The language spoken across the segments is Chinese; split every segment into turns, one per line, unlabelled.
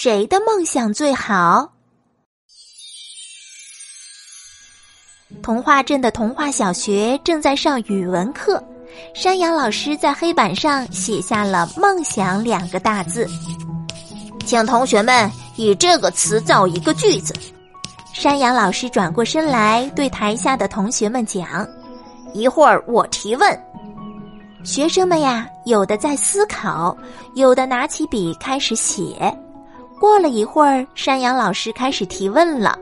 谁的梦想最好？童话镇的童话小学正在上语文课，山羊老师在黑板上写下了“梦想”两个大字，
请同学们以这个词造一个句子。
山羊老师转过身来对台下的同学们讲：“
一会儿我提问。”
学生们呀，有的在思考，有的拿起笔开始写。过了一会儿，山羊老师开始提问了：“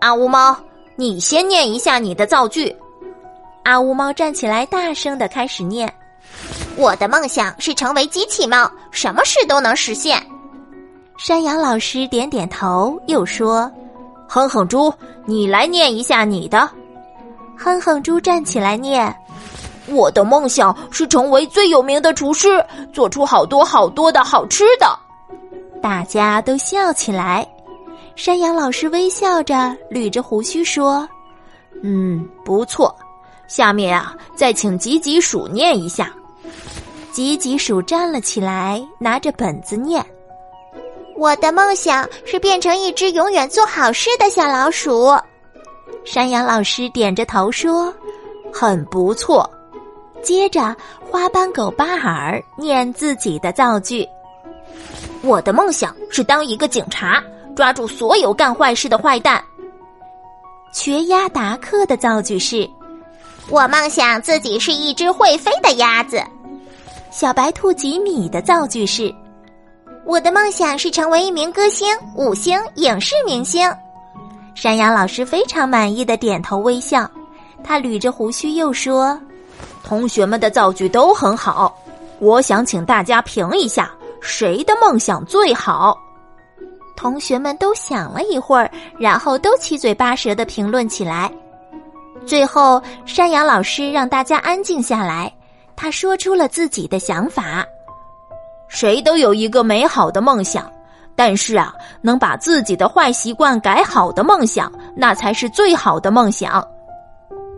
阿乌猫。”你先念一下你的造句。
阿乌猫站起来，大声的开始念：“
我的梦想是成为机器猫，什么事都能实现。”
山羊老师点点头，又说：“
哼哼猪，你来念一下你的。”
哼哼猪站起来念：“
我的梦想是成为最有名的厨师，做出好多好多的好吃的。”
大家都笑起来。山羊老师微笑着，捋着胡须说：“
嗯，不错。下面啊，再请吉吉鼠念一下。”
吉吉鼠站了起来，拿着本子念：“
我的梦想是变成一只永远做好事的小老鼠。”
山羊老师点着头说：“
很不错。”
接着，花斑狗巴尔念自己的造句：“
我的梦想是当一个警察。”抓住所有干坏事的坏蛋。
瘸鸭达克的造句是：“
我梦想自己是一只会飞的鸭子。”
小白兔吉米的造句是：“
我的梦想是成为一名歌星、五星影视明星。”
山羊老师非常满意的点头微笑，他捋着胡须又说：“
同学们的造句都很好，我想请大家评一下，谁的梦想最好。”
同学们都想了一会儿，然后都七嘴八舌的评论起来。最后，山羊老师让大家安静下来，他说出了自己的想法：
谁都有一个美好的梦想，但是啊，能把自己的坏习惯改好的梦想，那才是最好的梦想。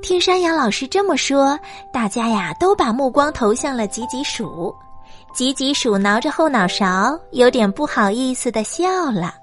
听山羊老师这么说，大家呀都把目光投向了吉吉鼠。吉吉鼠挠着后脑勺，有点不好意思地笑了。